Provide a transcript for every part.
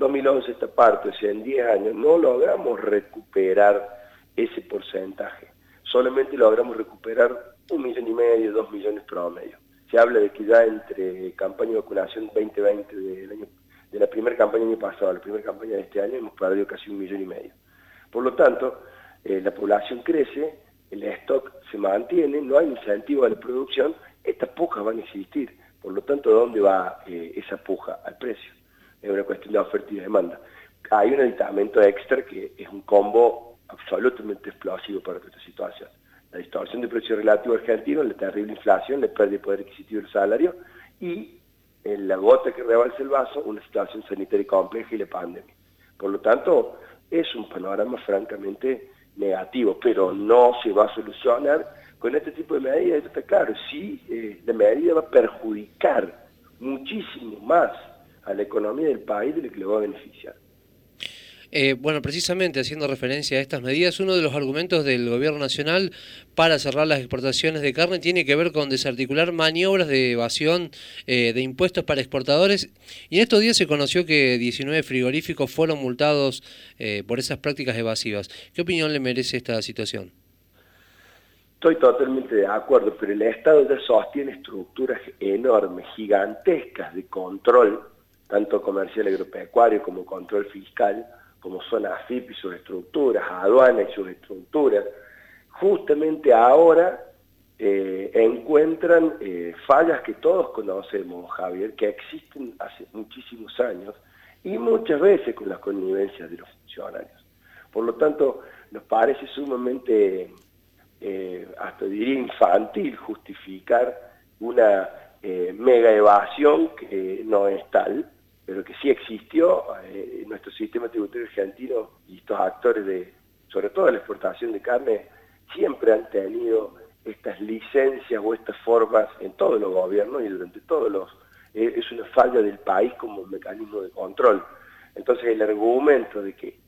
2011 esta parte, o sea, en 10 años, no logramos recuperar ese porcentaje. Solamente logramos recuperar un millón y medio, dos millones promedio. Se habla de que ya entre campaña de vacunación 2020 del año, de la primera campaña del año pasado la primera campaña de este año hemos perdido casi un millón y medio. Por lo tanto, eh, la población crece, el stock se mantiene, no hay incentivo a la producción, estas pujas van a existir. Por lo tanto, ¿dónde va eh, esa puja? Al precio. Es una cuestión de oferta y demanda. Hay un aditamento extra que es un combo absolutamente explosivo para esta situación. La distorsión de precio relativo argentino, la terrible inflación, la pérdida de poder adquisitivo del salario y en la gota que rebalsa el vaso, una situación sanitaria compleja y la pandemia. Por lo tanto, es un panorama francamente negativo, pero no se va a solucionar con este tipo de medidas. Esto está claro, sí, eh, la medida va a perjudicar muchísimo más a la economía del país de lo que le va a beneficiar. Eh, bueno, precisamente haciendo referencia a estas medidas, uno de los argumentos del Gobierno Nacional para cerrar las exportaciones de carne tiene que ver con desarticular maniobras de evasión eh, de impuestos para exportadores. Y en estos días se conoció que 19 frigoríficos fueron multados eh, por esas prácticas evasivas. ¿Qué opinión le merece esta situación? Estoy totalmente de acuerdo, pero el Estado ya sostiene estructuras enormes, gigantescas de control, tanto comercial agropecuario como control fiscal, como son AFIP y sus estructuras, aduanas y sus estructuras, justamente ahora eh, encuentran eh, fallas que todos conocemos, Javier, que existen hace muchísimos años y muchas veces con las connivencias de los funcionarios. Por lo tanto, nos parece sumamente, eh, hasta diría infantil, justificar una mega evasión que no es tal, pero que sí existió eh, nuestro sistema tributario argentino y estos actores de, sobre todo la exportación de carne, siempre han tenido estas licencias o estas formas en todos los gobiernos y durante todos los... Eh, es una falla del país como mecanismo de control. Entonces el argumento de que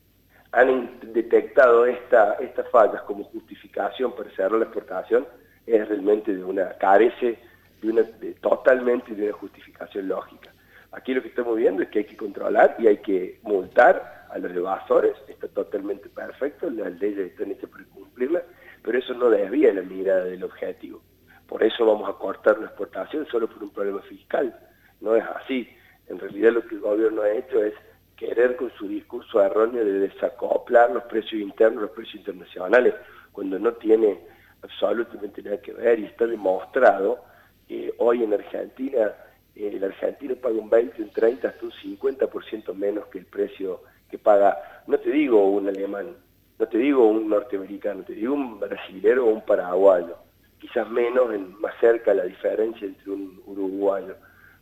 han detectado esta, estas fallas como justificación para cerrar la exportación es realmente de una, carece de una, totalmente de una justificación lógica. Aquí lo que estamos viendo es que hay que controlar y hay que multar a los evasores, está totalmente perfecto, las leyes están hechas para cumplirlas, pero eso no desvía la mirada del objetivo. Por eso vamos a cortar la exportación solo por un problema fiscal. No es así. En realidad lo que el gobierno ha hecho es querer con su discurso erróneo de desacoplar los precios internos, los precios internacionales, cuando no tiene absolutamente nada que ver y está demostrado que hoy en Argentina el argentino paga un 20, un 30, hasta un 50% menos que el precio que paga, no te digo un alemán, no te digo un norteamericano, te digo un brasilero o un paraguayo, quizás menos, en, más cerca la diferencia entre un uruguayo.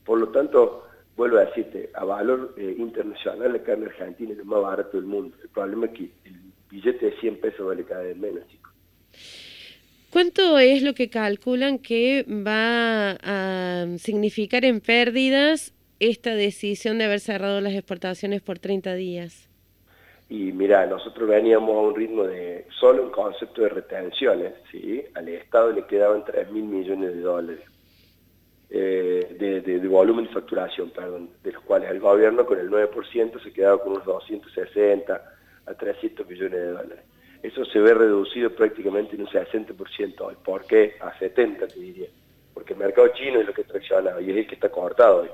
Por lo tanto, vuelvo a decirte, a valor eh, internacional la carne argentina es lo más barato del mundo. El problema es que el billete de 100 pesos vale cada vez menos, chicos. ¿Cuánto es lo que calculan que va a significar en pérdidas esta decisión de haber cerrado las exportaciones por 30 días? Y mira, nosotros veníamos a un ritmo de, solo en concepto de retenciones, ¿sí? al Estado le quedaban 3 mil millones de dólares eh, de, de, volumen de facturación, perdón, de los cuales el gobierno con el 9% se quedaba con unos 260 a 300 millones de dólares eso se ve reducido prácticamente en un 60% hoy. ¿Por qué? A 70 te diría. Porque el mercado chino es lo que tracciona y es el que está cortado hoy.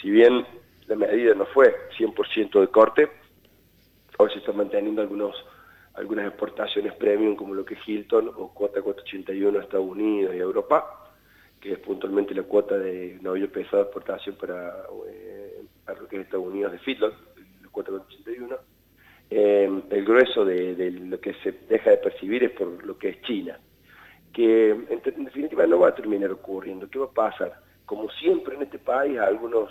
Si bien la medida no fue 100% de corte, hoy se están manteniendo algunas exportaciones premium como lo que es Hilton o cuota 481 a Estados Unidos y Europa, que es puntualmente la cuota de novillo pesado de exportación para, eh, lo que es Estados Unidos de feedlot, la cuota 481 eh, el grueso de, lo que se deja de percibir es por lo que es China, que en, definitiva no va a terminar ocurriendo. ¿Qué va a pasar? Como siempre en este país, algunos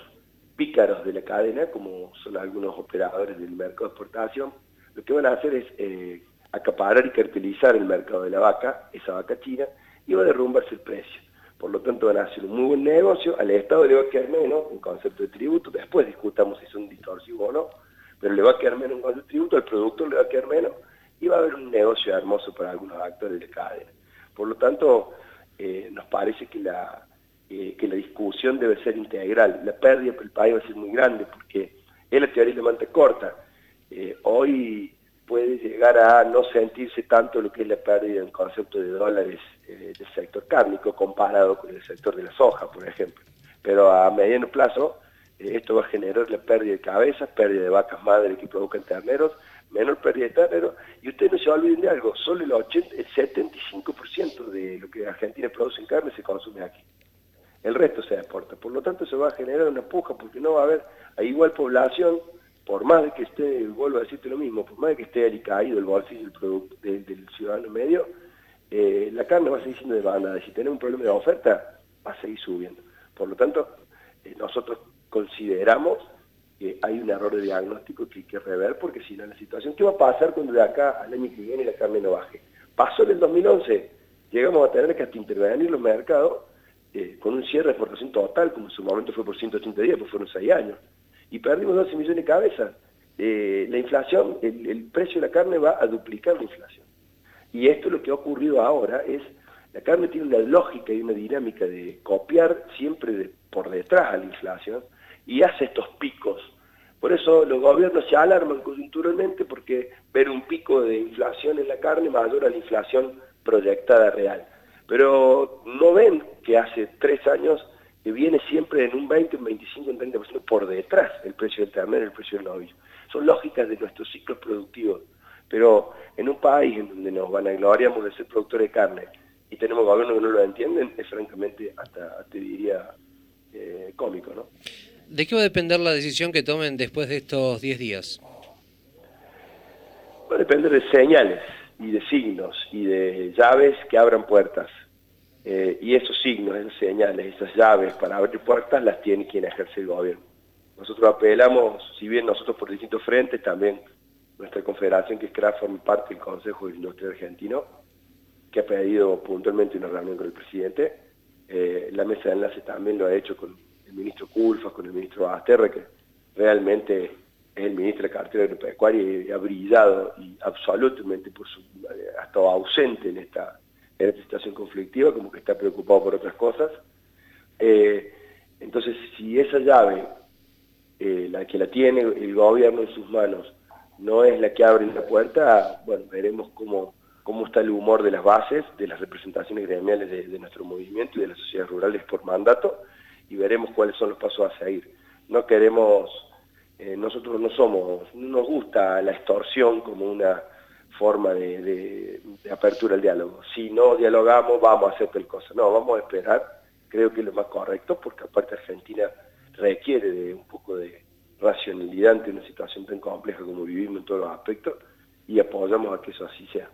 pícaros de la cadena, como son algunos operadores del mercado de exportación, lo que van a hacer es eh, acaparar y cartelizar el mercado de la vaca, esa vaca china, y va a derrumbarse el precio. Por lo tanto van a hacer un muy buen negocio, al Estado le va a quedar menos, un concepto de tributo, después discutamos si son distorsivos o no, pero le va a quedar menos con el tributo, al productor le va a quedar menos y va a haber un negocio hermoso para algunos actores de cadena. Por lo tanto, eh, nos parece que la, eh, que la discusión debe ser integral. La pérdida para el país va a ser muy grande porque es la teoría de la manta corta. Eh, hoy puede llegar a no sentirse tanto lo que es la pérdida en concepto de dólares del sector cárnico comparado con el sector de la soja, por ejemplo. Pero a mediano plazo esto va a generar la pérdida de cabezas, pérdida de vacas madres que provocan terneros, menor pérdida de terneros, y ustedes no se olviden de algo, solo el, 80, el 75% de lo que Argentina produce en carne se consume aquí. El resto se exporta. Por lo tanto, se va a generar una puja porque no va a haber a igual población, por más de que esté, vuelvo a decirte lo mismo, por más de que esté caído el bolsillo del, ciudadano medio, eh, la carne va a seguir siendo demandada. Si tenemos un problema de oferta, va a seguir subiendo. Por lo tanto, eh, nosotros consideramos que hay un error de diagnóstico que hay que rever, porque si no la situación, ¿qué va a pasar cuando de acá al año que viene la carne no baje? Pasó en el 2011, llegamos a tener que hasta intervenir los mercados eh, con un cierre de exportación total, como en su momento fue por 180 días, pues fueron 6 años, y perdimos 12 millones de cabezas. Eh, la inflación, el, precio de la carne va a duplicar la inflación. Y esto lo que ha ocurrido ahora es, la carne tiene una lógica y una dinámica de copiar siempre por detrás a la inflación, y hace estos picos. Por eso los gobiernos se alarman coyunturalmente porque ver un pico de inflación en la carne mayor a la inflación proyectada real. Pero no ven que hace tres años que viene siempre en un 20, un 25, un 30% por detrás el precio del ternero el precio del novillo. Son lógicas de nuestros ciclos productivos. Pero en un país en donde nos van a gloriamos de ser productores de carne y tenemos gobiernos que no lo entienden, es francamente hasta, te diría, eh, cómico, ¿no? ¿De qué va a depender la decisión que tomen después de estos 10 días? Va a depender de señales y de signos y de llaves que abran puertas. Eh, y esos signos, esas señales, esas llaves para abrir puertas las tiene quien ejerce el gobierno. Nosotros apelamos, si bien nosotros por distintos frentes, también nuestra confederación, que es CRA, forma parte del Consejo de Industria Argentino, que ha pedido puntualmente una reunión con el presidente. Eh, la mesa de enlace también lo ha hecho con el ministro Culfas, con el ministro Asterre, que realmente es el ministro de la cartera agropecuaria y ha brillado y absolutamente por su, eh, ha estado ausente en esta, en esta situación conflictiva, como que está preocupado por otras cosas. Eh, entonces, si esa llave, eh, la que la tiene el gobierno en sus manos, no es la que abre la puerta, bueno, veremos cómo, cómo está el humor de las bases, de las representaciones gremiales de nuestro movimiento y de las sociedades rurales por mandato, y veremos cuáles son los pasos a seguir. No queremos, eh, nosotros no somos, no nos gusta la extorsión como una forma de, apertura al diálogo. Si no dialogamos, vamos a hacer tal cosa. No, vamos a esperar, creo que es lo más correcto, porque aparte Argentina requiere de un poco de racionalidad ante una situación tan compleja como vivimos en todos los aspectos, y apoyamos a que eso así sea.